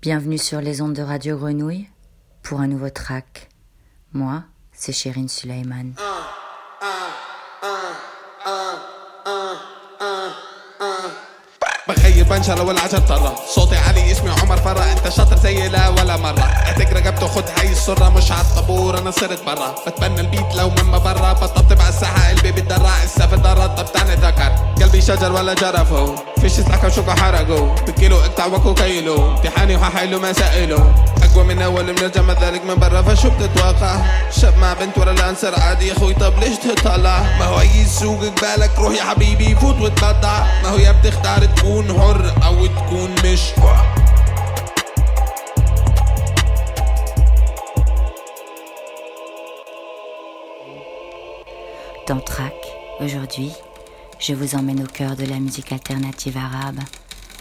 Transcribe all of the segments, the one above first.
Bienvenue sur les ondes de Radio Grenouille pour un nouveau track. Moi, c'est Chérine Sulaiman. Ah. بنشر ولا عشر طرة. صوتي عالي اسمي عمر فرة. انت شاطر زي لا ولا مرة. اعتك رقبته خد هاي السرة مش عالطابور أنا صرت برا. بتبنى البيت لو من برا. بطبطب على الساحة قلبي بتدرع السافة درة طب تاني ذكر. قلبي شجر ولا جرفه. فيش سلاكة وشوكة حرقه. بكيلو اقطع وكو كيلو امتحاني وححيله مسائله أقوى من أول بنرجع ذلك من برا فشو بتتوقع شاب مع بنت ورا لانسر عادي يا أخوي طب ليش تطلع؟ ما هو أي سوق قبالك روح يا حبيبي فوت وتبضع ما هو يا بتختار تكون حر أو تكون مش Dans Track, aujourd'hui, je vous emmène au cœur de la musique alternative arabe,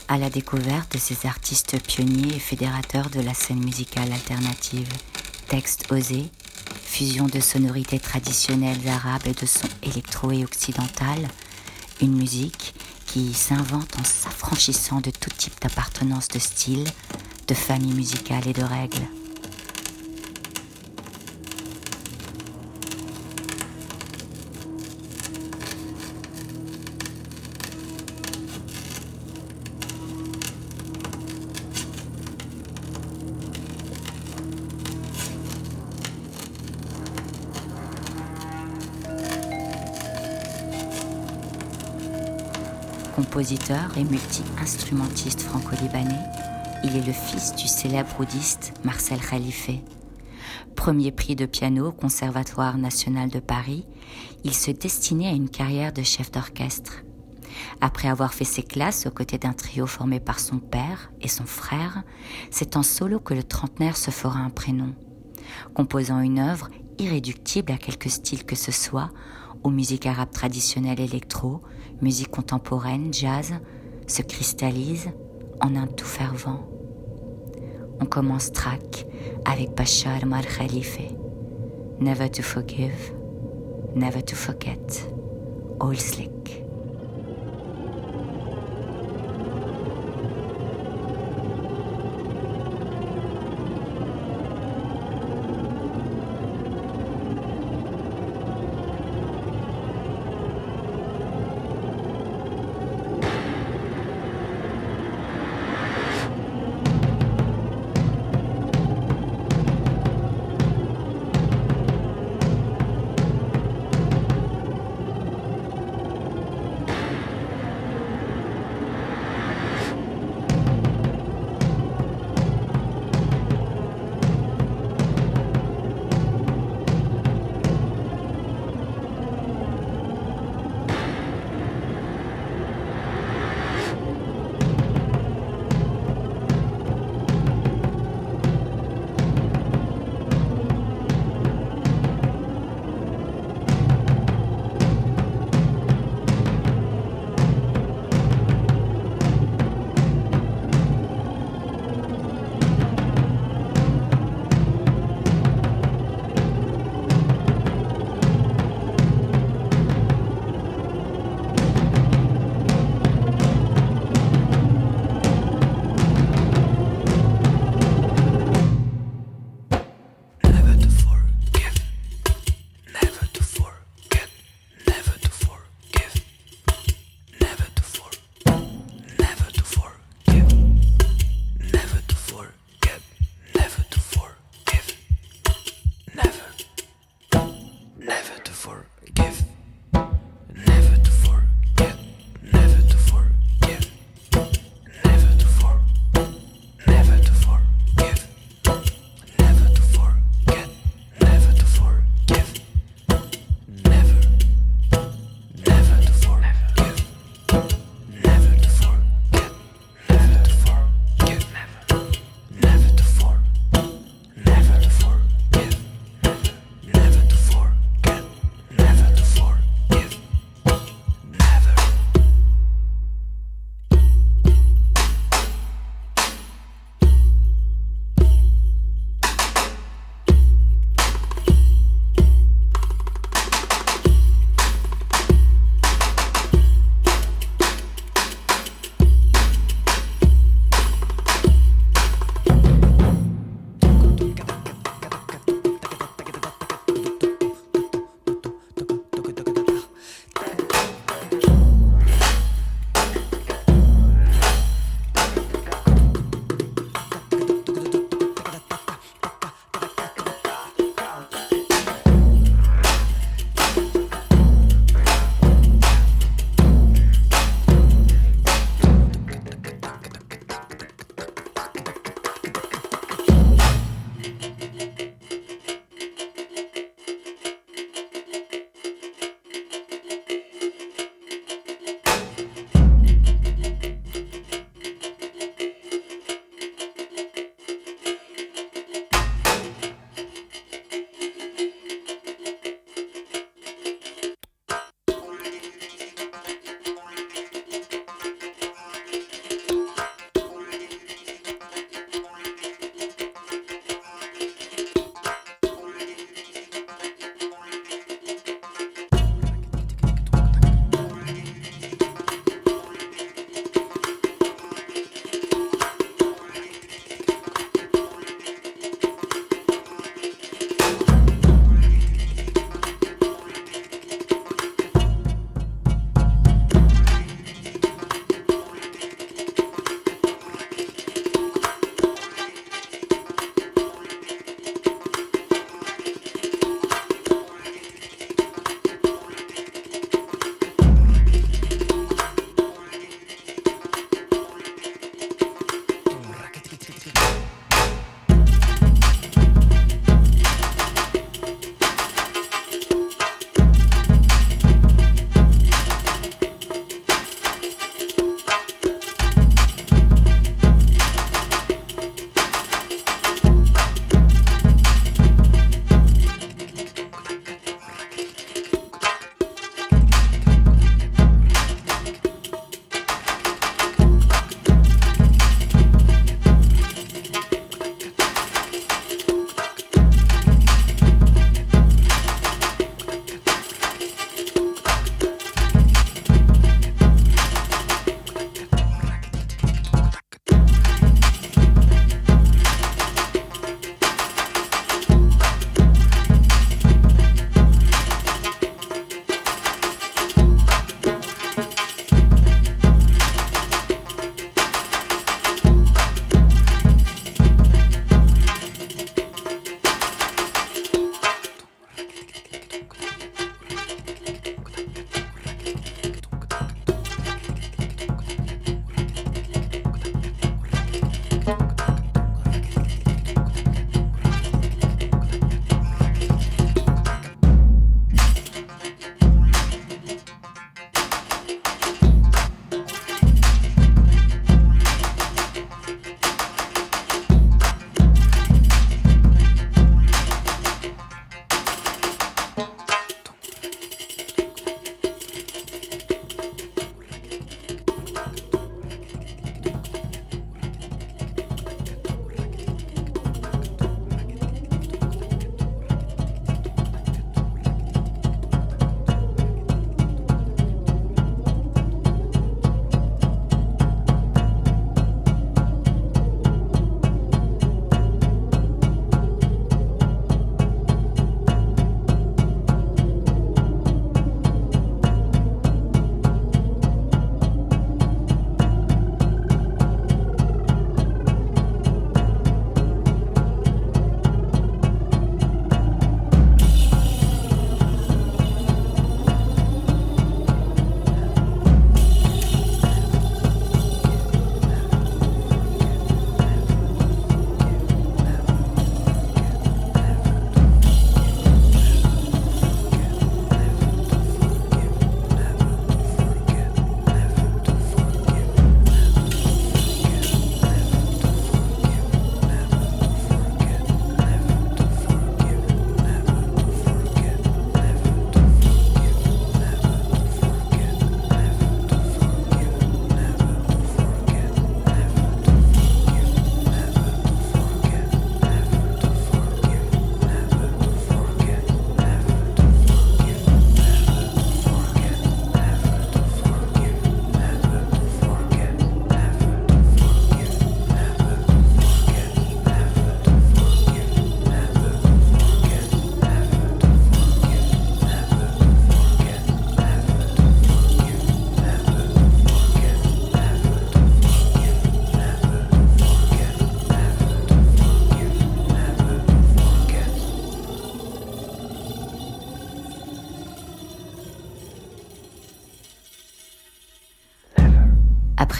à la découverte de ces artistes pionniers et fédérateurs de la scène musicale alternative. Texte osé, fusion de sonorités traditionnelles arabes et de sons électro et occidental, une musique qui s'invente en s'affranchissant de tout type d'appartenance de style, de famille musicale et de règles. Compositeur et multi-instrumentiste franco-libanais, il est le fils du célèbre oudiste Marcel Khalife. Premier prix de piano au Conservatoire national de Paris, il se destinait à une carrière de chef d'orchestre. Après avoir fait ses classes aux côtés d'un trio formé par son père et son frère, c'est en solo que le trentenaire se fera un prénom. Composant une œuvre irréductible à quelque style que ce soit, aux musiques arabes traditionnelles électro, musique contemporaine, jazz, se cristallise en un tout fervent. On commence track avec Bachar Mar Khalife. Never to forgive, never to forget. All slick.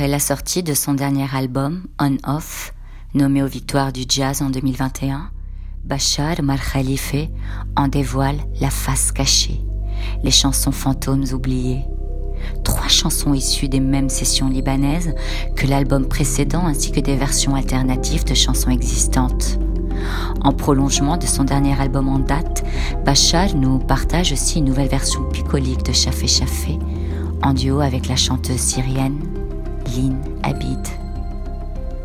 Après la sortie de son dernier album, On Off, nommé aux victoires du jazz en 2021, Bachar Mar Khalife en dévoile la face cachée, les chansons fantômes oubliées. Trois chansons issues des mêmes sessions libanaises que l'album précédent ainsi que des versions alternatives de chansons existantes. En prolongement de son dernier album en date, Bachar nous partage aussi une nouvelle version bucolique de Chafé Chafé, en duo avec la chanteuse syrienne Lin Abid.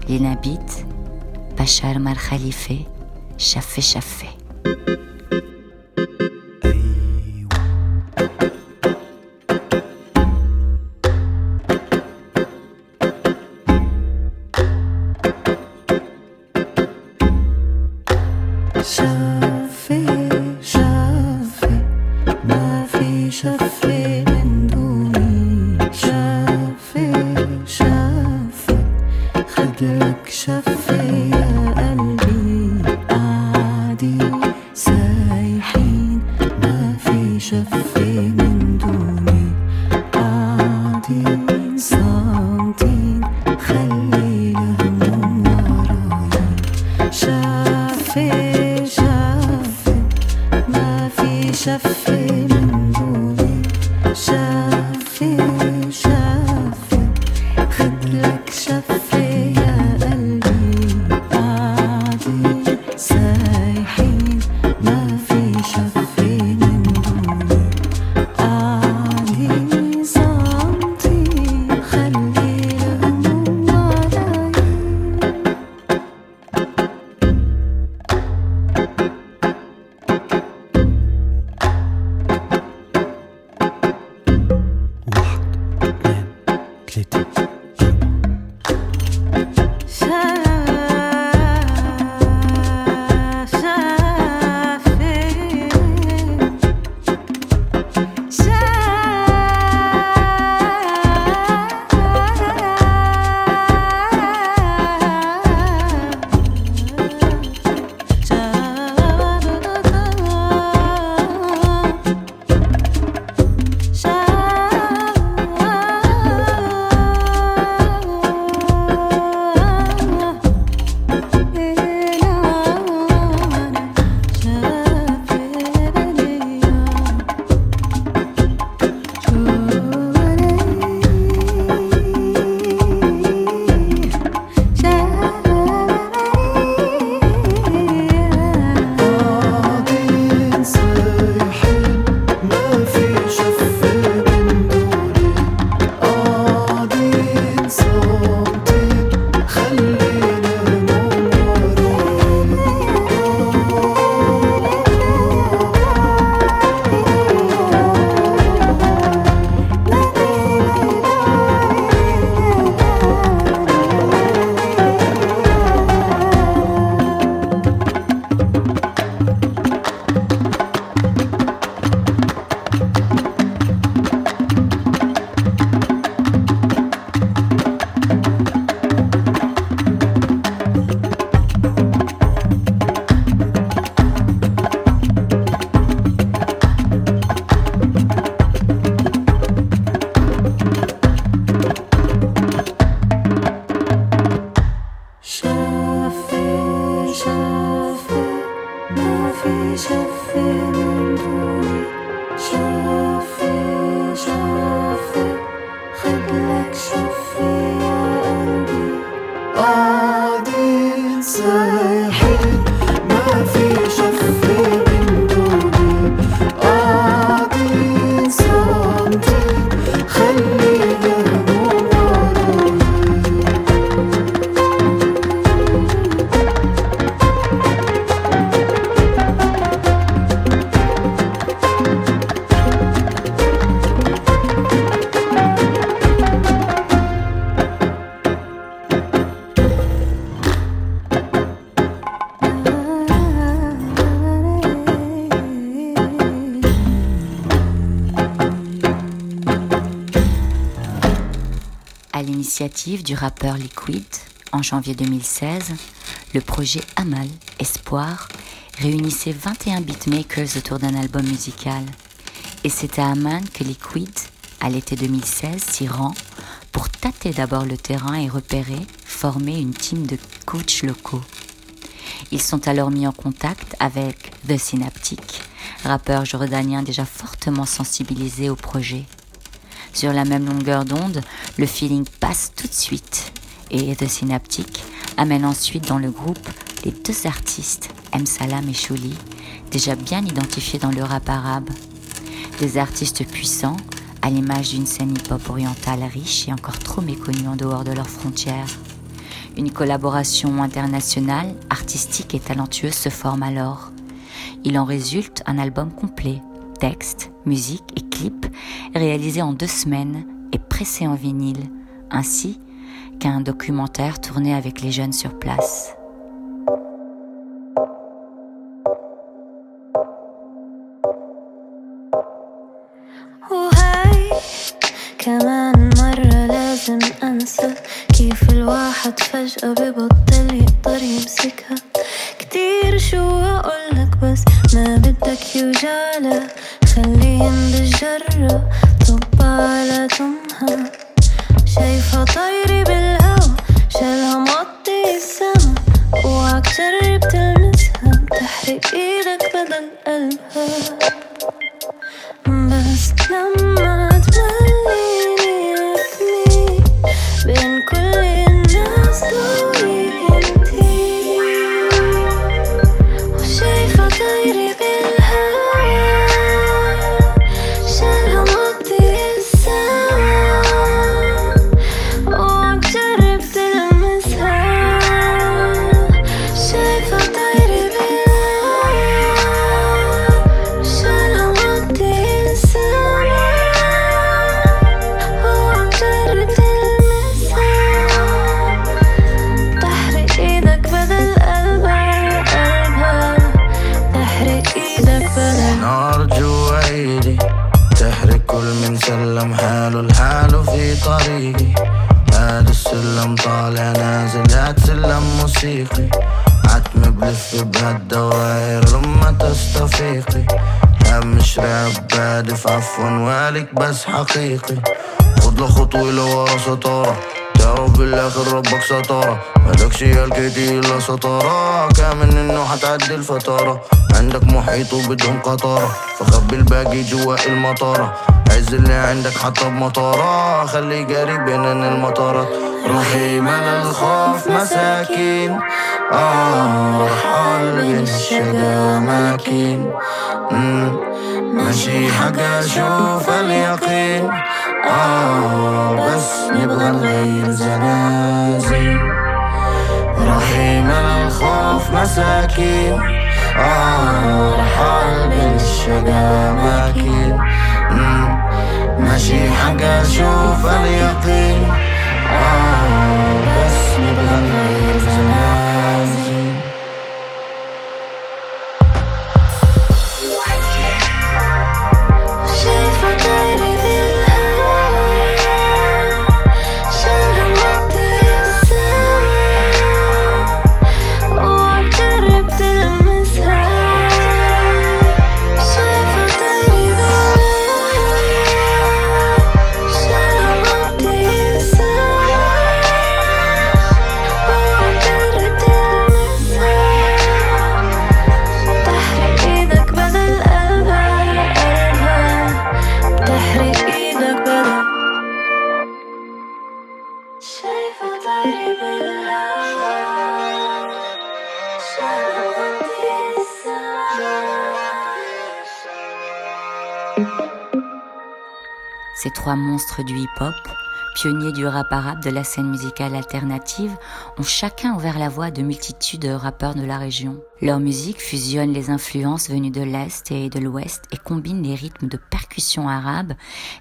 Lin Abid, Bachar Mar Chaffé Chaffé. Du rappeur Liquid, en janvier 2016, le projet Amal Espoir réunissait 21 beatmakers autour d'un album musical. Et c'est à Amman que Liquid, à l'été 2016, s'y rend pour tâter d'abord le terrain et repérer, former une team de coachs locaux. Ils sont alors mis en contact avec The Synaptic, rappeur jordanien déjà fortement sensibilisé au projet. Sur la même longueur d'onde, le feeling passe tout de suite et The Synaptic amène ensuite dans le groupe les deux artistes, M. Salam et Chouli, déjà bien identifiés dans le rap arabe. Des artistes puissants, à l'image d'une scène hip-hop orientale riche et encore trop méconnue en dehors de leurs frontières. Une collaboration internationale, artistique et talentueuse se forme alors. Il en résulte un album complet, texte, musique et clip, réalisé en deux semaines et pressé en vinyle, ainsi qu'un documentaire tourné avec les jeunes sur place. كمان مرة لازم أنسى كيف الواحد فجأة ببطل يقدر يمسكها كتير شو أقولك بس ما بدك يوجعلا خليهم بالجرة طب على تمها حتعدي الفتارة. عندك محيط وبدهم قطارة. فخبي الباقي جوا المطارة. عز اللي عندك حتى بمطارة. خلي جاري بين المطارات روحي من الخوف مساكين. آه رحال بين الشقا ماكين ماشي حق أشوف اليقين. آه بس نبغى نغير زنازين مساكين آه رحال بين الشقا ماكين ماشي حق أشوف اليقين آه Trois monstres du hip-hop, pionniers du rap arabe de la scène musicale alternative, ont chacun ouvert la voie de multitudes de rappeurs de la région. Leur musique fusionne les influences venues de l'Est et de l'Ouest et combine les rythmes de percussion arabe,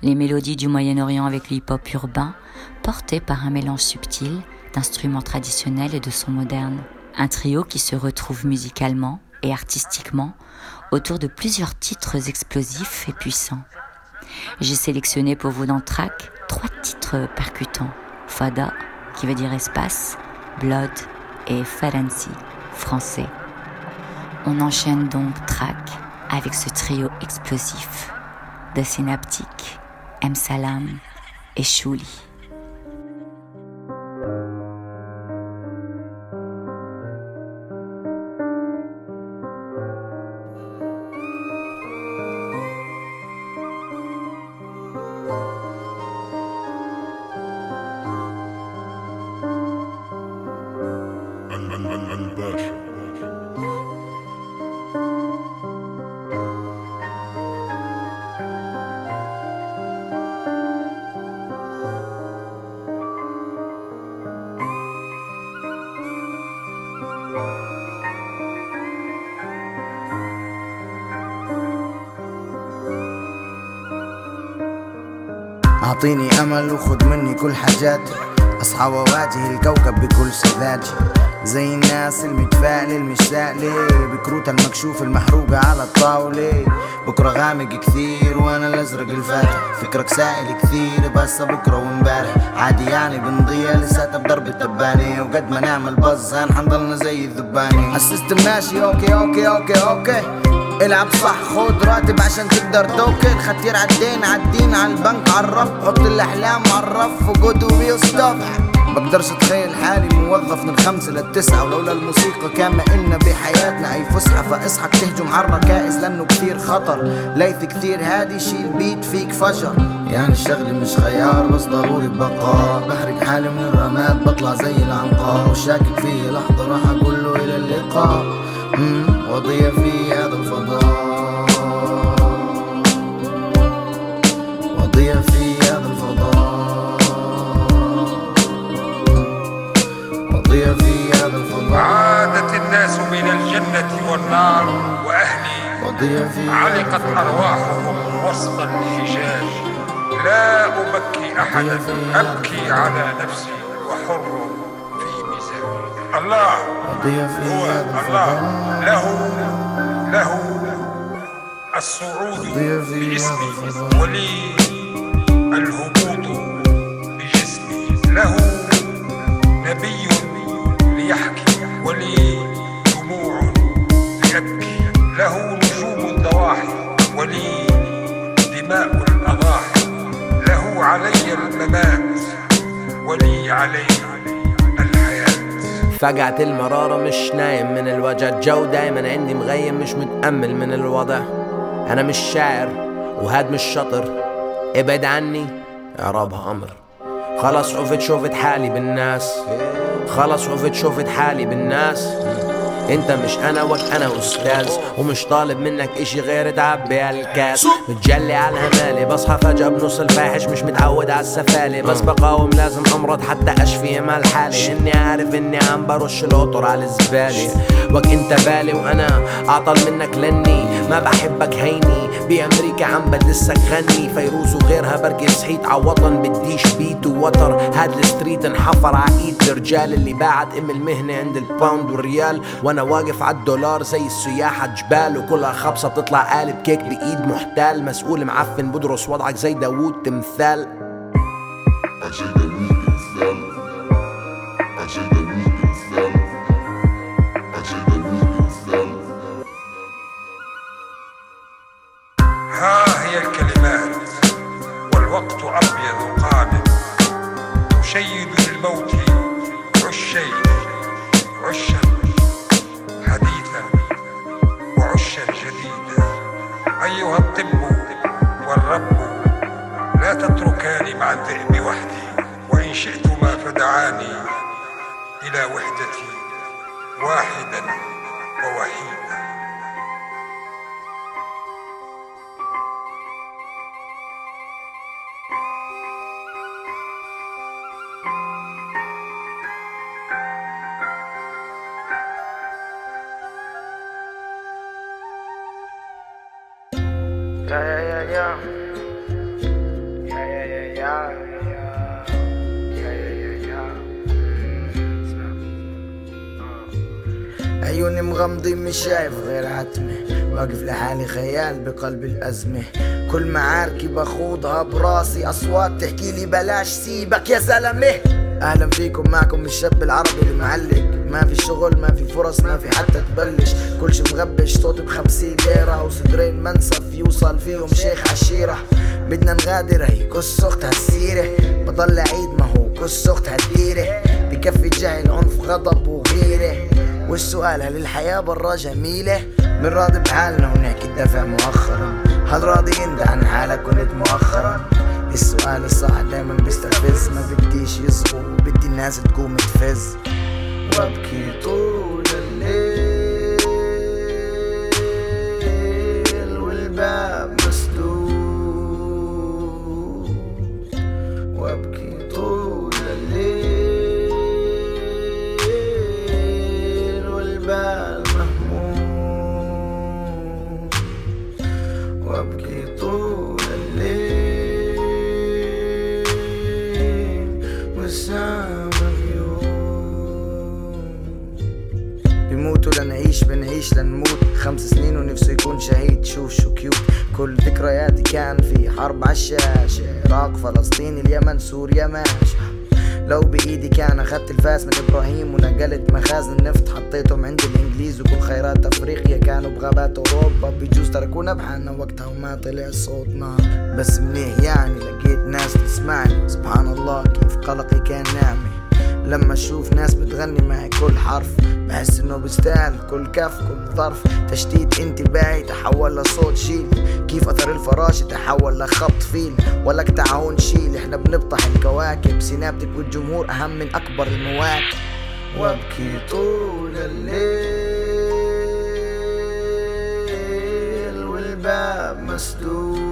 les mélodies du Moyen-Orient avec le hip-hop urbain, portés par un mélange subtil d'instruments traditionnels et de sons modernes. Un trio qui se retrouve musicalement et artistiquement autour de plusieurs titres explosifs et puissants. J'ai sélectionné pour vous dans Track trois titres percutants. Fada, qui veut dire espace, Blood et Faransi, français. On enchaîne donc Track avec ce trio explosif de Synaptic, M. Salam et Shuli. أعطيني أمل وخد مني كل حاجاتي اصحى واواجه الكوكب بكل سذاجة زي الناس المتفائلة المشتاقلة بكروتها المكشوف المحروقة على الطاولة. بكرة غامق كثير وأنا الأزرق الفاتح. فكرك سائل كثير بس بكرة وامبارح. عادي يعني بنضيع لساتها بضرب التبانة. وقد ما نعمل بز حنضلنا زي الذبانة. ال system ماشي okay okay okay okay. العب صح خد راتب عشان تقدر توكل. ختير عالدين عالدين عالبنك عالرف حط الأحلام عالرف وجود will stop بقدرش أتخيل حالي موظف من خمسة للتسعة ولولا الموسيقى كان ما إلنا بحياتنا. أي فسحة فاصحك تهجم على الركائز لأنه كثير خطر. ليث كثير هادي شيل بيت فيك فجر. يعني الشغل مش خيار بس ضروري بقاء بحرق حالي من الرماد بطلع زي العنقاء. وشاكك فيه لحظة راح أقول له إلى اللقاء. وضيع في والنار وأهلي علقت أرواحهم وسط الحجاج. لا أبكي أحدا أبكي على نفسي وحر في ميزاني. الله هو الله. له له الصعود باسمي. ولي الهبوط بجسمي له نبي ليحكي. علي الممات ولي علي فقعت المرارة مش نايم من الوجع الجو دايما عندي مغيم مش متأمل من الوضع. أنا مش شاعر وهاد مش شطر إبعد عني إعرابها أمر. خلص عفت شوفت حالي بالناس خلص عفت شوفت حالي بالناس. انت مش أنا وك أنا أستاذ ومش طالب منك اشي غير تعبي هالكاس متجلي على الهمالي بصحى فجأة بنص الفاحش مش متعود على السفالي. بس بقاوم لازم امرض حتى اشفي مال حالي اني عارف اني عم برش القطر على الزبالة. وك انت بالي وأنا اعطل منك لاني ما بحبك هيني. بأمريكا عم بدسك غني. فيروز وغيرها بركي صحيت ع وطن بديش بيت ووتر هاد الستريت انحفر ع إيد الرجال اللي باعت أم المهنة عند الباوند والريال. وأنا واقف على الدولار زي السياح عالجبال وكلها خبصة بتطلع قالب كيك بإيد محتال. مسؤول معفن بدرس وضعك زي داوود تمثال. ها بقلب الأزمة. كل معاركي بخوضها براسي أصوات تحكي لي بلاش سيبك يا زلمة. أهلا فيكم معكم الشاب العربي المعلق. ما في شغل ما في فرص ما في حتى تبلش. كل شي مغبش صوتي بخمسين ليرة وصدرين منسف يوصل فيهم شيخ عشيرة. بدنا نغادر هي كس أختها السيرة. بضل عيد ما هو كس أختها الديرة. بكفي جهل عنف غضب وغيرة. والسؤال هل الحياة برا جميلة؟ من راضي بحالنا ونحكي الدافع مؤخرا. هل راضي انت عن حالك كنت مؤخرا؟ السؤال الصح دايما بيستفز. ما بديش يصغوا بدي الناس تقوم تفز. وابكي طول الليل والباب بحالنا وقتها وما طلع صوتنا. بس منيح يعني لقيت ناس تسمعني. سبحان الله كيف قلقي كان ناعمي لما أشوف ناس بتغني معي كل حرف بحس إنه بيستاهل كل كف كل ظرف تشتيت انتباهي تحول لصوت شيل. كيف أثر الفراش؟ تحول لخط فيل. ولك تعاون شيل. إحنا بنبطح الكواكب. سينابتك والجمهور أهم من أكبر المواكب. وابكي طول الليل. must do.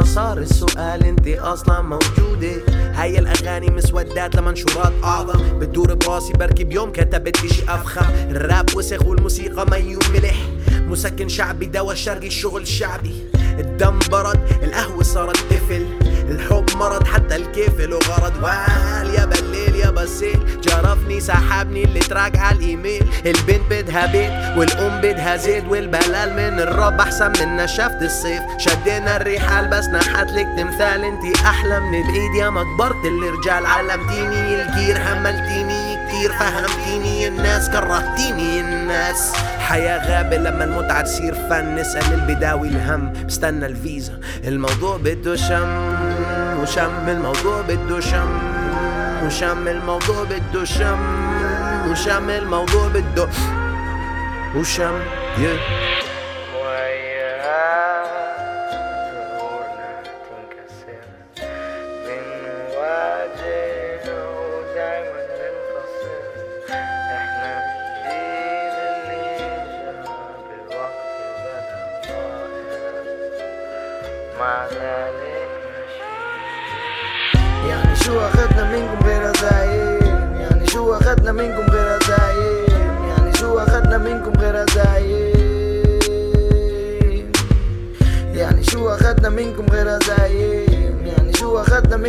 فصار السؤال انت أصلا موجودة. هاي الأغاني مسودات لمنشورات أعظم. بتدور براسي بركي بيوم كتبت شي أفخم. الراب وسخ والموسيقى ميوم ملح مسكن شعبي دوا شرقي الشغل شعبي. الدم برد القهوة صارت الحب مرض حتى الكيف له غرض. وال يا بالليل يا بسيل جرفني سحبني اللي تراك على الإيميل. البنت بدها بيت والأم بدها زيت والبلال من الرب أحسن من نشافة الصيف. شدينا الريحة لبسنا حتلك تمثال. انتي أحلى من بعيد يا ما كبرت الرجال. علمتيني الجير حملتيني كتير. فهمتيني الناس كرهتيني الناس. حياة غابة لما المتعة تصير فن. نسأل البداوي الهم بستنى الفيزا. الموضوع بده شم. وشم الموضوع بده شم وشم الموضوع بده شم وشم الموضوع بده وشم yeah.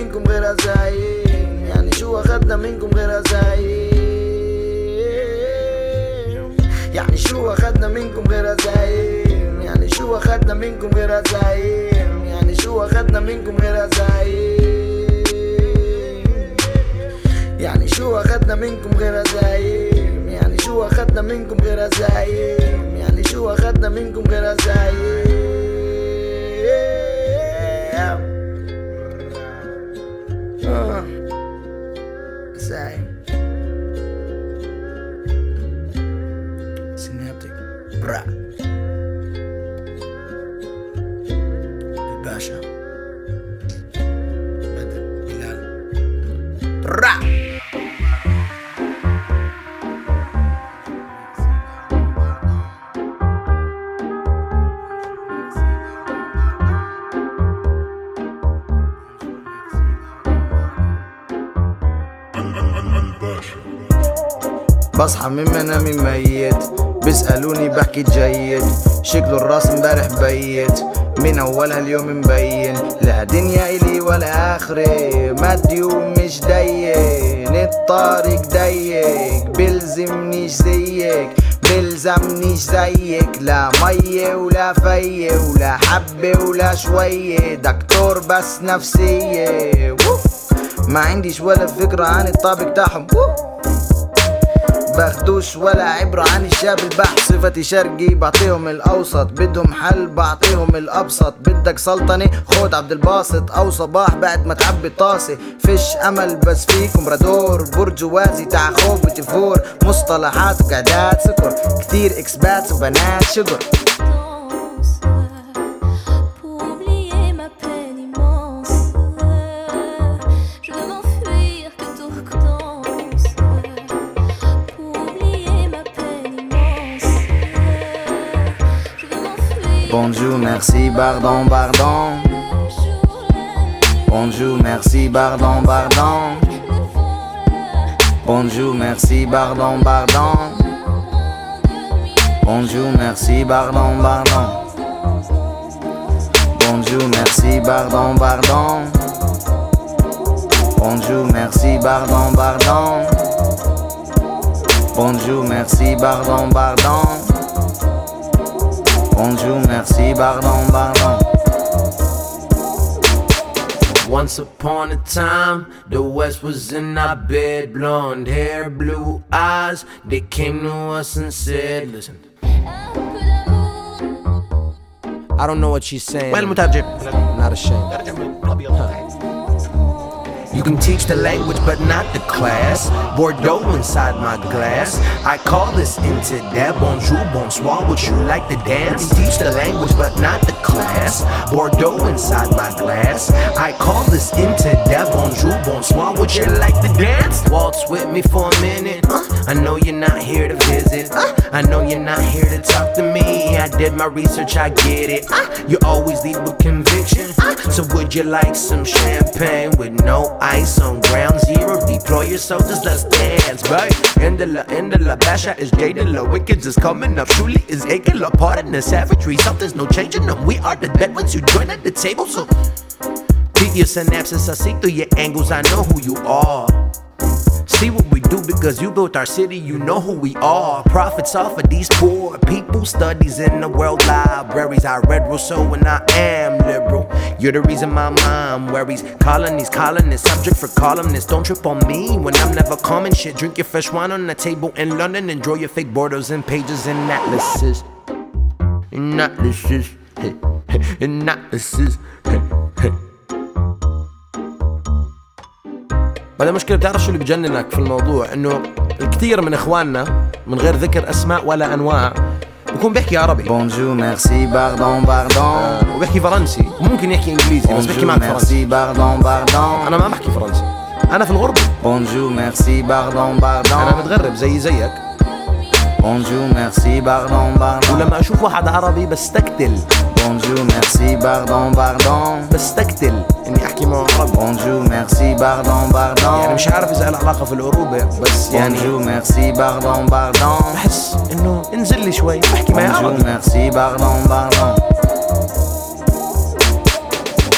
منكم غير زايم يعني شو اخدنا منكم غير زايم يعني شو اخدنا منكم غير زايم يعني شو اخدنا منكم غير زايم يعني شو اخدنا منكم غير زايم يعني شو اخدنا منكم غير زايم يعني شو اخدنا منكم غير زايم يعني شو اخدنا منكم غير زايم Uh, say. Synaptic. Bruh. بصحى من منامي ميت. بيسألوني بحكي جيد. شكله الراس امبارح بيت. من أولها اليوم مبين. لا دنيا إلي ولا آخري. مادي ومش ضيق الطريق ضيق بلزمنيش زيك. بلزمنيش زيك. لا مية ولا فية ولا حبة ولا شوية. دكتور بس نفسية. ما عنديش ولا فكرة عن الطابق تاعهم. باخدوش ولا عبرة عن الشاب البحث صفتي شرقي بعطيهم الأوسط. بدهم حل بعطيهم الأبسط. بدك سلطنة؟ خد عبد الباسط. أو صباح بعد ما تعبي الطاسة. فيش أمل بس فيكم رادور. برجوازي تاع خوف بتفور مصطلحات وقعدات سكر كتير إكسبات وبنات شجر Bonjour, merci, pardon, pardon. Bonjour, merci, pardon, pardon. Bonjour, merci, pardon, pardon. Bonjour, merci, pardon, pardon. Bonjour, merci, pardon, pardon. Bonjour, merci, pardon, pardon. Bonjour, merci, pardon, pardon. Bonjour, merci, pardon, pardon. Once upon a time, the West was in our bed. Blonde hair, blue eyes. They came to us and said, Listen. I don't know what she's saying. Not ashamed. You can teach the language, but not the class. Bordeaux inside my glass. I call this internet. Bonjour, bonsoir. Would you like to dance? You can teach the language, but not the class. Bordeaux inside my glass. I call this internet. Bonjour, bonsoir. Would you like to dance? Waltz with me for a minute. Huh? I know you're not here to visit. Huh? I know you're not here to talk to me. I did my research, I get it. Huh? You always leave with conviction. Uh, so would you like some champagne with no ice? On ground zero? Deploy your soldiers, let's dance, right? End of la, end of la, Basha is jaded, la, wicked is coming up. Truly is aching, la, pardon the savagery. Something's no changing them. We are the dead ones you join at the table, so. Beat your synapses, I see through your angles, I know who you are. See what we do because you built our city, you know who we are. Profits off of these poor people, studies in the world libraries. I read Rousseau and I am liberal. You're the reason my mom worries. Colonies, colonists, subject for columnists. Don't trip on me when I'm never calming shit. Drink your fresh wine on the table in London and draw your fake borders and pages and atlases. And atlases. And atlases. بعدين المشكلة بتعرف شو اللي بجننك في الموضوع انه الكثير من اخواننا من غير ذكر اسماء ولا انواع بكون بيحكي عربي Bonjour, merci, pardon, pardon. وبيحكي فرنسي وممكن يحكي إنجليزي بس بيحكي Bonjour, معك فرنسي pardon, pardon. أنا ما بحكي فرنسي أنا في الغربة Bonjour, merci, pardon, أنا pardon. متغرب زي زيك Bonjour, merci, pardon, pardon. ولما أشوف واحد عربي بستقتل Bonjour, merci, pardon, pardon. بستقتل اني أحكي معه عربي Bonjour, merci, pardon, pardon. يعني مش عارف إذا له علاقة في العروبة بس يعني Bonjour, merci, pardon, pardon. بحس إنه انزل لي شوي. أحكي معي عربي. merci, pardon, pardon.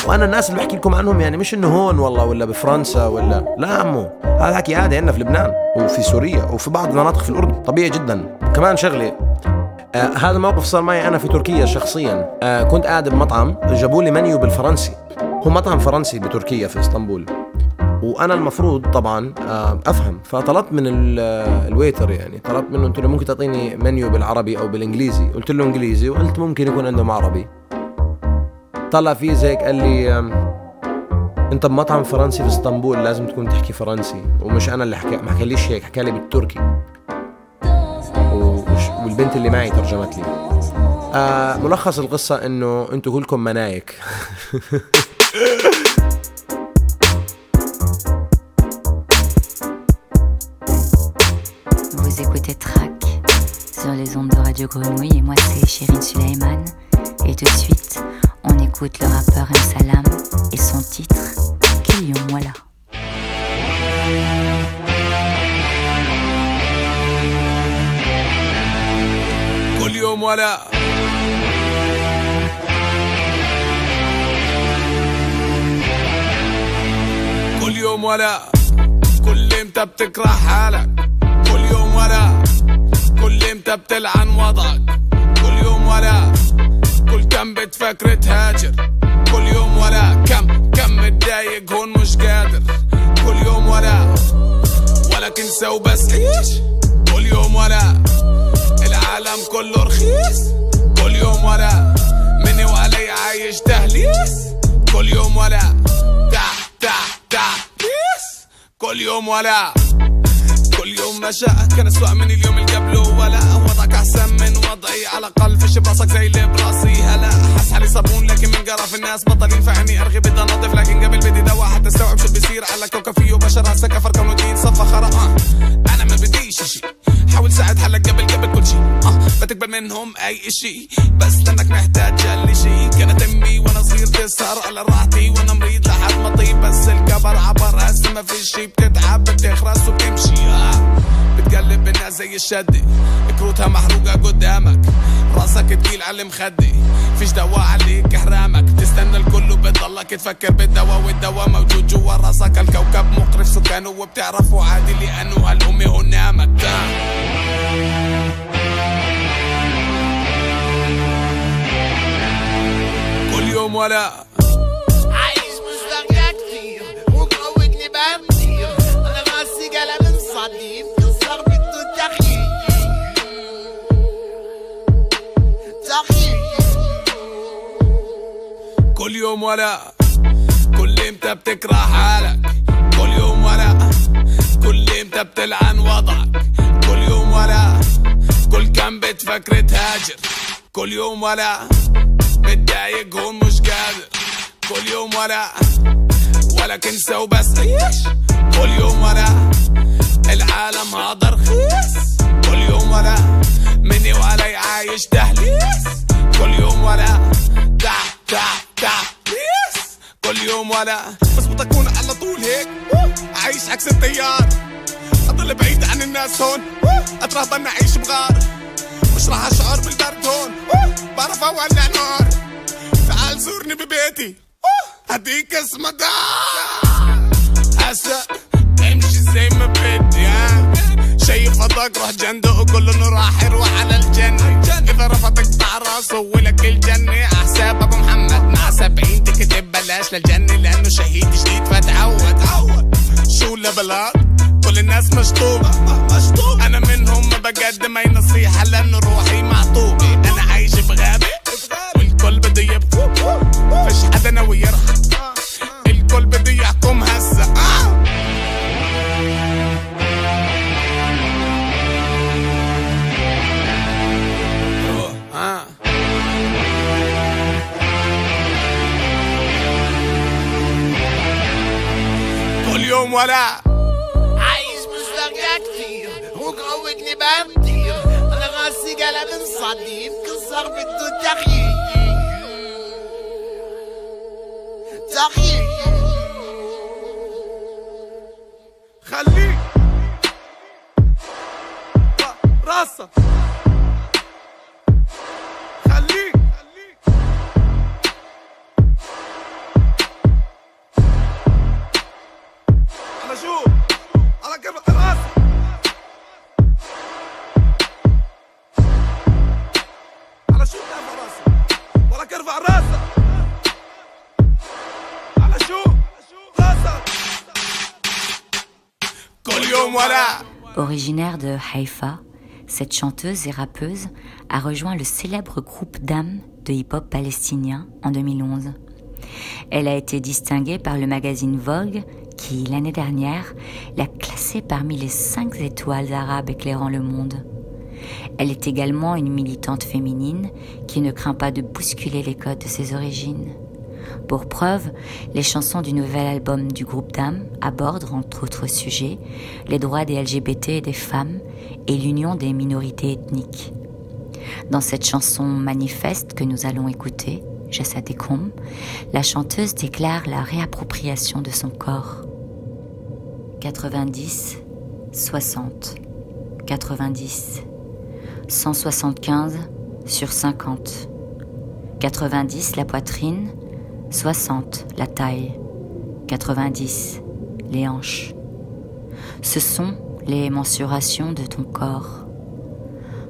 وأنا الناس اللي بحكي لكم عنهم يعني مش إنه هون والله ولا بفرنسا ولا لا عمو. هذا حكي عادي عندنا في لبنان وفي سوريا وفي بعض المناطق في الأردن. طبيعي جدا. كمان شغلة. آه هذا موقف صار معي أنا في تركيا شخصيا. آه كنت قاعد بمطعم جابوا لي منيو بالفرنسي. هو مطعم فرنسي بتركيا في إسطنبول. وأنا المفروض طبعا آه، أفهم. فطلبت من آه، الويتر يعني طلبت منه قلت له ممكن تعطيني منيو بالعربي أو بالإنجليزي؟ قلت له إنجليزي وقلت ممكن يكون عندهم عربي. طلع فيه زي هيك قال لي آم، أنت بمطعم فرنسي في إسطنبول لازم تكون تحكي فرنسي ومش أنا اللي حكى ما حكاليش هيك حكى لي بالتركي. والبنت اللي معي ترجمت لي آه ملخص القصة انه انتوا كلكم منايك Vous écoutez Track sur les ondes de Radio Grenouille et moi c'est Chérine Suleiman. Et tout de suite, on écoute le rappeur M Salam et son titre Kilion Mwala. كل يوم ولا. كل يوم ولا. كل إمتى بتكره حالك؟ كل يوم ولا. كل إمتى بتلعن وضعك؟ كل يوم ولا. كل كم بتفكر تهاجر؟ كل يوم ولا. كم كم متضايق هون مش قادر؟ كل يوم ولا. ولك انسى وبس عيش. كل يوم ولا. العالم كله رخيص. كل يوم ولا مني وعلي عايش تهليس. كل يوم ولا تع تع تع ليس كل يوم ولا كل يوم ما شاء كان أسوأ من اليوم اللي قبله ولا. وضعك أحسن من وضعي. على الأقل فيش براسك زي اللي براسي. هلا حس حالي صابون لكن من قرف الناس. بطل ينفعني أرغي بدي انظف لكن قبل بدي دواء حتى أستوعب شو بيصير. على كوكب فيه بشر هسه كفر كونه دين صفى خرا. أنا ما بديش شي حاول ساعد حلك قبل قبل كل شي آه بتقبل منهم أي شي بس لانك محتاج لي شي كانت امي وأنا صغير تسهر على راحتي. وأنا مريض لحد ما طيب. بس الكبر عبر هسه ما في شي بتتعب بتخرس وبتمشي. آه. بتقلب الناس زي الشدي كروتها محروقة قدامك. راسك تقيل على المخدي فيش دواء عليك إحرامك. تستنى الكل وبتضلك تفكر بالدواء والدواء موجود جوا راسك. الكوكب مقرف سكانه وبتعرفه عادي لأنه هالامي هنامك كل يوم ولا. عايش مستغيا كتير وجوجني بمطير أنا راسي قلم صديد يوم ولا. كل إمتى بتكره حالك؟ كل يوم ولا. كل إمتى بتلعن وضعك؟ كل يوم ولا. كل كم بتفكر تهاجر؟ كل يوم ولا. بتضايق هون مش قادر. كل يوم ولا. ولا كنسى وبس. عيش كل يوم ولا. العالم هذا رخيص كل يوم ولا. مني وعلي عايش تهليس كل يوم ولا. تع تع تع ليس كل يوم ولا بس بتكون على طول هيك. عايش عكس التيار. أضل بعيد عن الناس هون. اترهبن أعيش بغار. مش راح اشعر بالبرد هون. بعرف اولع نار تعال زورني ببيتي. هديك اسمه دار. هسا إمشي زي ما بدي فضاك روح جنده وكل إنه راح يروح على الجنة. إذا رفض اقطع راسه ولك الجنة. أحساب أبو محمد مع سبعين تكتب بلاش للجنة لأنه شهيد جديد فتعود. شو لبلات كل الناس مشطوبة. مشطوبة أنا منهم ما بقدم أي نصيحة لأنه روحي معطوبة. أنا عايش بغابة. والكل بده يبكي. فيش حدا ناوي يرحم. الكل بده يحكم هسا ولا عايش مستغيا كتير وجوجني بمطير أنا راسي قلم صديد كسر بده التغيير تغيير خليك راسك Originaire de Haïfa, cette chanteuse et rappeuse a rejoint le célèbre groupe d'âmes de hip-hop palestinien en 2011. Elle a été distinguée par le magazine Vogue qui, l'année dernière, l'a classée parmi les cinq étoiles arabes éclairant le monde. Elle est également une militante féminine qui ne craint pas de bousculer les codes de ses origines. Pour preuve, les chansons du nouvel album du groupe Dame abordent, entre autres sujets, les droits des LGBT et des femmes et l'union des minorités ethniques. Dans cette chanson manifeste que nous allons écouter, Jassadekom, la chanteuse déclare la réappropriation de son corps. 90, 60, 90, 175 sur 50, 90 la poitrine, 60 la taille, 90 les hanches. Ce sont les mensurations de ton corps.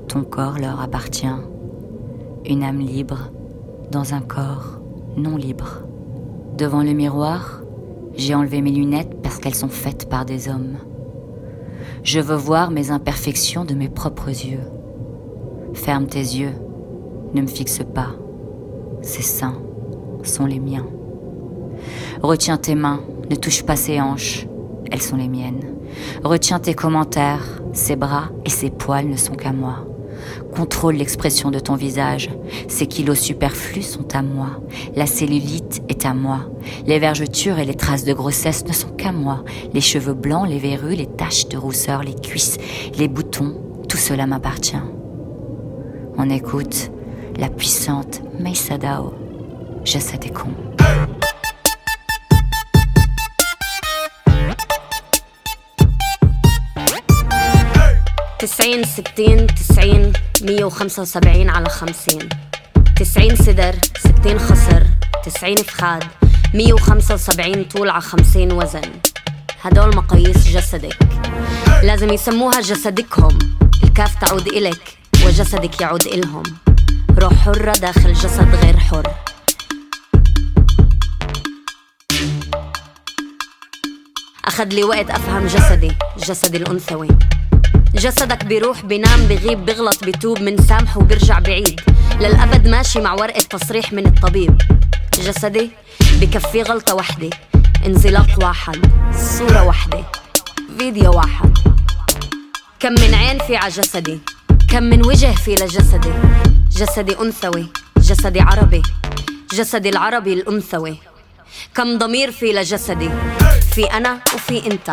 Ton corps leur appartient. Une âme libre dans un corps non libre. Devant le miroir, j'ai enlevé mes lunettes parce qu'elles sont faites par des hommes. Je veux voir mes imperfections de mes propres yeux. Ferme tes yeux, ne me fixe pas. Ces seins sont les miens. Retiens tes mains, ne touche pas ses hanches, elles sont les miennes. Retiens tes commentaires, ses bras et ses poils ne sont qu'à moi. Contrôle l'expression de ton visage. Ces kilos superflus sont à moi. La cellulite est à moi. Les vergetures et les traces de grossesse ne sont qu'à moi. Les cheveux blancs, les verrues, les taches de rousseur, les cuisses, les boutons, tout cela m'appartient. On écoute la puissante Mesa Cons. تسعين ستين تسعين مية وخمسة وسبعين على خمسين. تسعين صدر ستين خصر تسعين فخاد مية وخمسة وسبعين طول على خمسين وزن. هدول مقاييس جسدك. لازم يسموها جسدكهم. الكاف تعود إلك وجسدك يعود إلهم. روح حرة داخل جسد غير حر. أخذ لي وقت أفهم جسدي جسدي الأنثوي. جسدك بيروح بينام بغيب بغلط بتوب من سامح وبرجع بعيد. للأبد ماشي مع ورقة تصريح من الطبيب. جسدي بكفي غلطة وحدة. انزلاق واحد صورة وحدة. فيديو واحد. كم من عين في على جسدي. كم من وجه في لجسدي. جسدي أنثوي جسدي عربي. جسدي العربي الأنثوي. كم ضمير في لجسدي. في أنا وفي أنت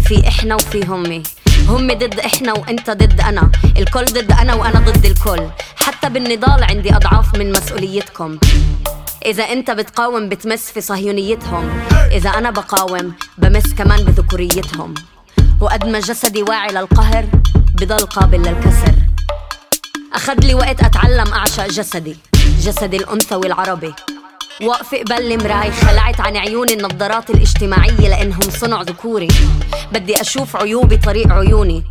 في إحنا وفي همي. هم ضد إحنا وأنت ضد أنا. الكل ضد أنا وأنا ضد الكل. حتى بالنضال عندي أضعاف من مسؤوليتكم. إذا أنت بتقاوم بتمس في صهيونيتهم. إذا أنا بقاوم بمس كمان بذكوريتهم. وقد ما جسدي واعي للقهر بضل قابل للكسر. أخذ لي وقت أتعلم أعشق جسدي جسدي الأنثوي العربي واقفة قبل المراي خلعت عن عيوني النظارات الاجتماعية لأنهم صنع ذكوري. بدي أشوف عيوبي طريق عيوني.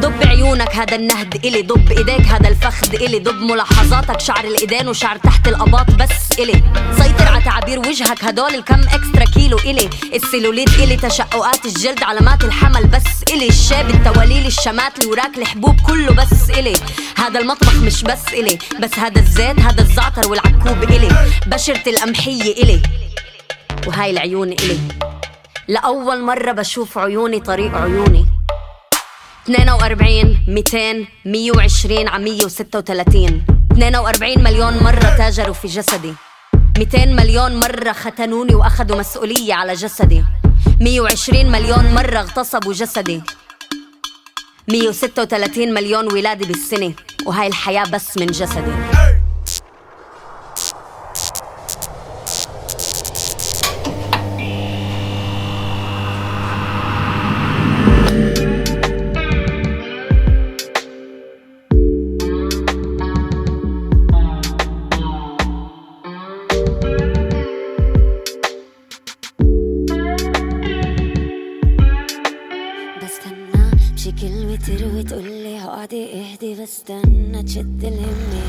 ضب عيونك هذا النهد إلي. ضب إيديك هذا الفخذ إلي. ضب ملاحظاتك شعر الإيدين وشعر تحت الأباط بس إلي. سيطر على تعابير وجهك هدول الكم إكسترا كيلو إلي. السيلوليت إلي تشققات الجلد علامات الحمل بس إلي. الشاب التواليل الشمات الوراك الحبوب كله بس إلي. هذا المطبخ مش بس إلي. بس هذا الزيت هذا الزعتر والعكوب إلي. بشرة القمحية إلي. وهاي العيون إلي. لأول مرة بشوف عيوني طريق عيوني. 42 200 120 على 136 42 مليون مرة تاجروا في جسدي. 200 مليون مرة ختنوني وأخذوا مسؤولية على جسدي. 120 مليون مرة اغتصبوا جسدي. 136 مليون ولادة بالسنة وهاي الحياة بس من جسدي. عقدي اهدي بستنى تشد الهمة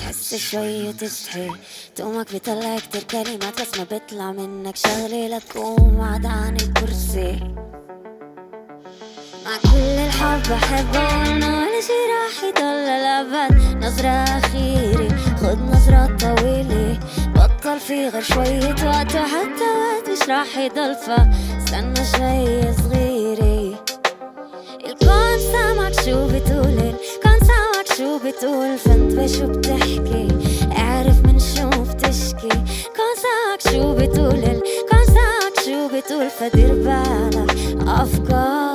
تحس شوي وتصحي تقومك بيطلع كتير كلمات بس ما بيطلع منك شغلة لتقوم وعد عن الكرسي مع كل الحب بحبه وانه ولا شي راح يضل للأبد نظرة أخيرة خد نظرة طويلة بطل في غير شوية وقت وحتى وقت مش راح يضل فاستنى شوي صغيرة الكون سامعك شو بتقول الكون سامعك شو بتقول فانت بتحكي أعرف من شو بتشكي كون سامعك شو بتقول الكون سامعك شو بتقول فدير بالك افكارك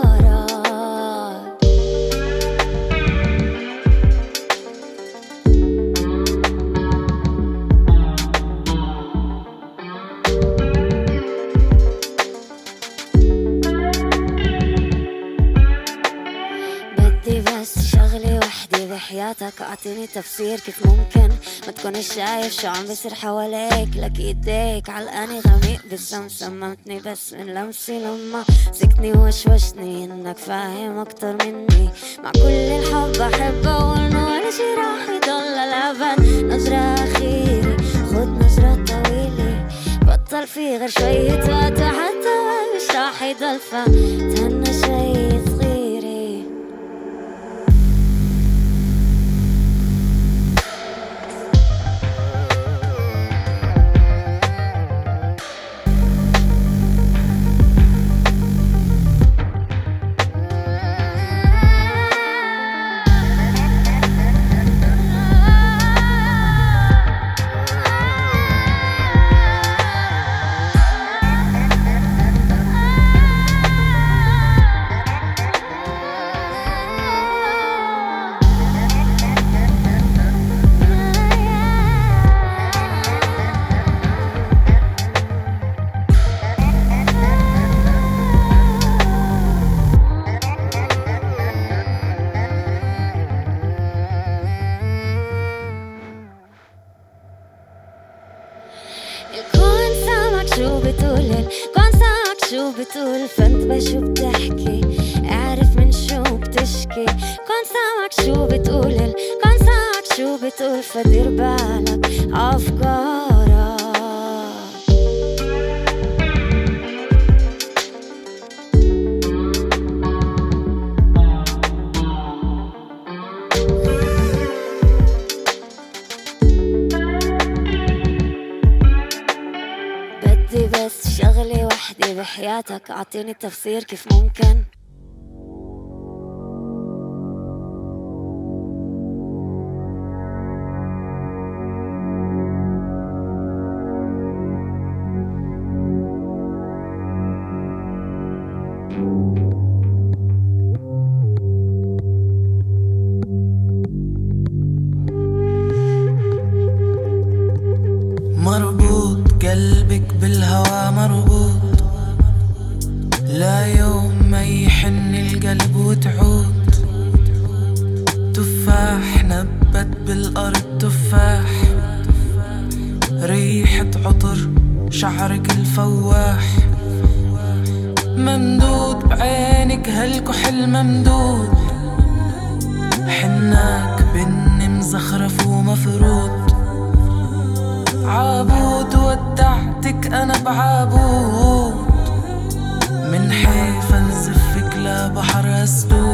وحدة بحياتك أعطيني تفسير كيف ممكن. ما تكونش شايف شو عم بيصير حواليك. لك إيديك علقاني غميق بالشمس سممتني بس من لمسي لما مسكني وشوشني إنك فاهم أكتر مني. مع كل الحب بحبه وأنه ولا شي راح يضل للابد نظرة أخيرة خد نظرة طويلة. بطل في غير شوية وقت حتى مش راح يضل. فتهنى شوي حياتك أعطيني تفسير كيف ممكن؟ زخرف ومفروض. عابود ودعتك أنا بعابود. من حيفا نزف لبحر بحر أسدود.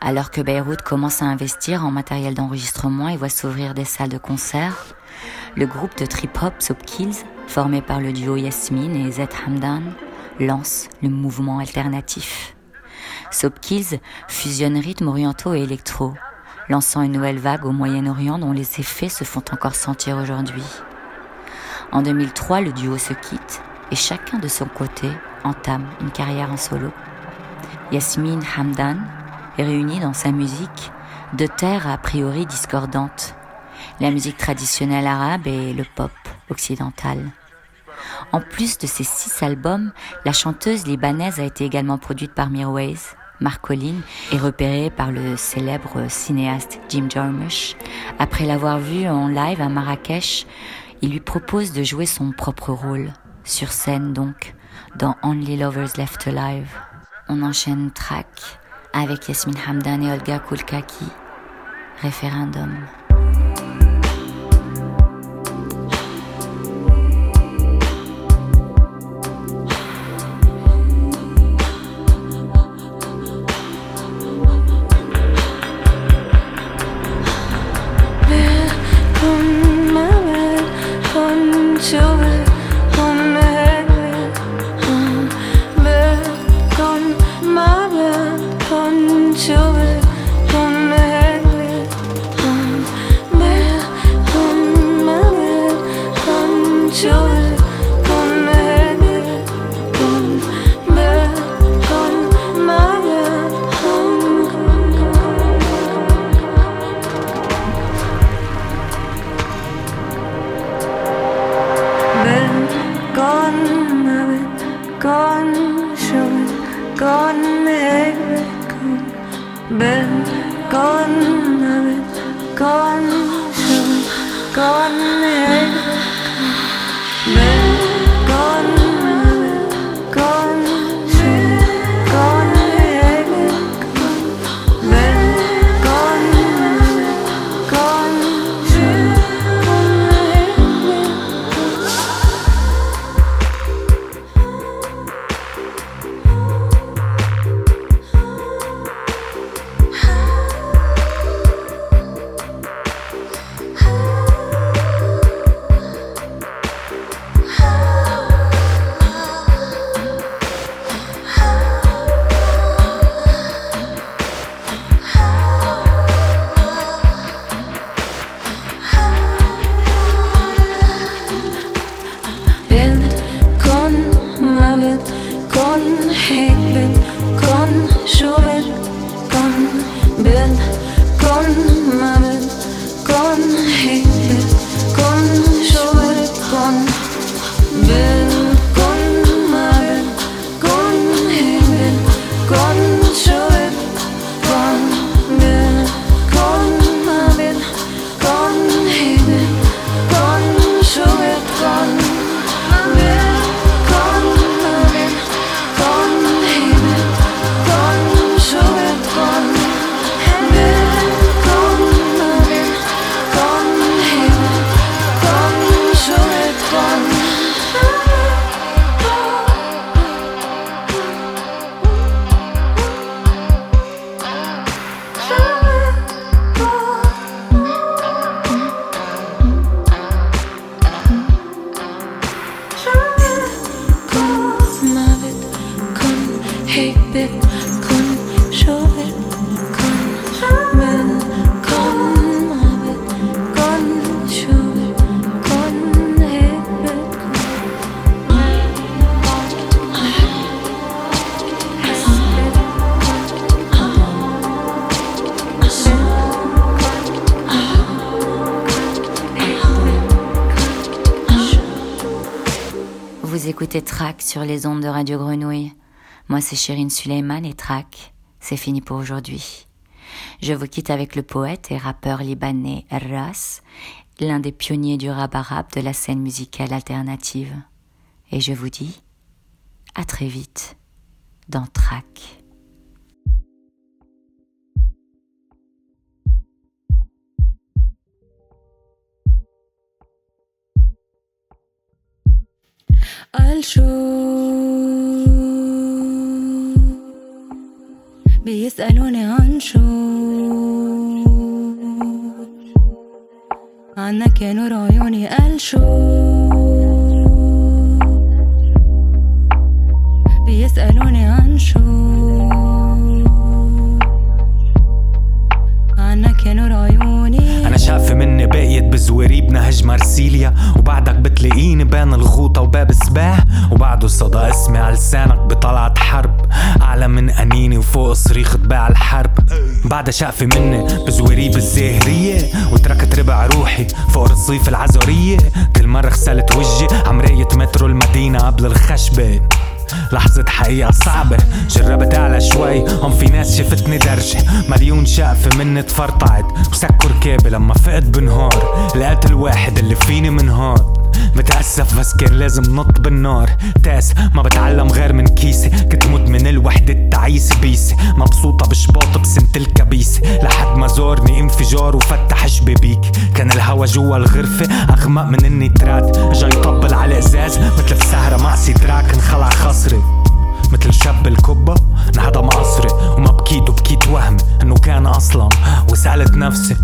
alors que Beyrouth commence à investir en matériel d'enregistrement et voit s'ouvrir des salles de concert, le groupe de trip-hop Sobkills, formé par le duo Yasmine et Zed Hamdan, lance le mouvement alternatif. Sobkills fusionne rythmes orientaux et électro, lançant une nouvelle vague au Moyen-Orient dont les effets se font encore sentir aujourd'hui. En 2003, le duo se quitte et chacun de son côté entame une carrière en solo. Yasmine Hamdan est réunie dans sa musique deux terres a priori discordantes, la musique traditionnelle arabe et le pop occidental. En plus de ces six albums, la chanteuse libanaise a été également produite par Mirwais, Marcoline et repérée par le célèbre cinéaste Jim Jarmusch. Après l'avoir vue en live à Marrakech, il lui propose de jouer son propre rôle, sur scène donc, dans Only Lovers Left Alive. On enchaîne track avec Yasmine Hamdan et Olga Koulkaki, référendum. go on, gone, on. Vous écoutez Track sur les ondes de Radio Grenouille. Moi, c'est Chérine Suleiman et Track, c'est fini pour aujourd'hui. Je vous quitte avec le poète et rappeur libanais Ras, l'un des pionniers du rap arabe de la scène musicale alternative. Et je vous dis à très vite dans Track. الشو بيسألوني عن شو عنك يا نور عيوني الشو بيسألوني عن شو عنك يا نور عيوني شاف مني بقيت بزواريب نهج مرسيليا وبعدك بتلاقيني بين الغوطة وباب سباح. وبعده صدى اسمي على لسانك بطلعت حرب. أعلى من أنيني وفوق صريخ تباع الحرب. بعدها شقفة مني بزواريب الزاهرية وتركت ربع روحي فوق رصيف العزورية كل مرة غسلت وجهي عمرية مترو المدينة قبل الخشبة. لحظة حقيقة صعبة. جربت اعلى شوي هون في ناس شفتني درجة. مليون شقفة مني تفرطعت وسكوا ركابي لما فقت بنهار. لقيت الواحد اللي فيني من متأسف بس كان لازم نط بالنار. تاس ما بتعلم غير من كيسي. كنت مدمن الوحدة التعيسة بيسي مبسوطة بشباط بسنة الكبيسة لحد ما زورني انفجار وفتح شبابيك كان الهوا جوا الغرفة أغمق من النترات جاي يطبل على إزاز مثل بسهرة مع سيتراك انخلع خصري مثل شاب الكبة انهضم قصري. وما بكيت وبكيت وهمي إنه كان أصلا. وسألت نفسي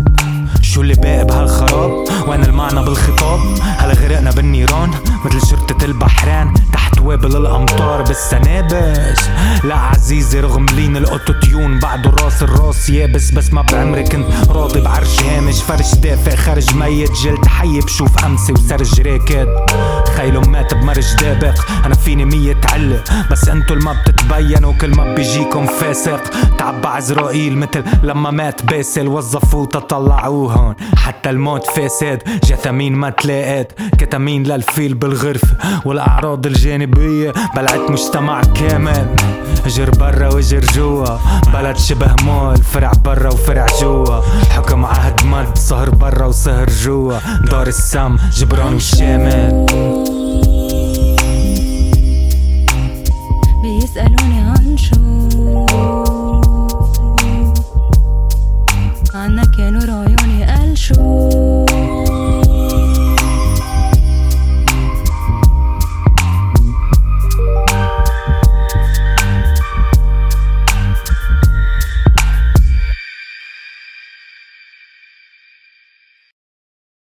شو اللي باقي بهالخراب وين المعنى بالخطاب؟ هل غرقنا بالنيران مثل شرطة البحرين تحت وابل الامطار بالسنابس لا عزيزي رغم لين الأوتوتيون بعده راس الراس يابس بس ما بعمري كنت راضي بعرش هامش. فرش دافئ خرج ميت جلد حي بشوف أمسي وسرج راكد. خيله مات بمرج دابق أنا فيني مية علة بس أنتو ما بتتبينوا كل ما بيجيكم فاسق. تعبى عزرائيل مثل لما مات باسل وظفوه تطلعوه هون حتى الموت فاسد جثامين ما تلاقت كتامين للفيل بالغرفة والأعراض الجانبية. بلعت مجتمع كامل اجر برا واجر جوا. بلد شبه مول فرع برا وفرع جوا. حكم عهد مد سهر برا وسهر جوا. دار السم جبران والشامل 主。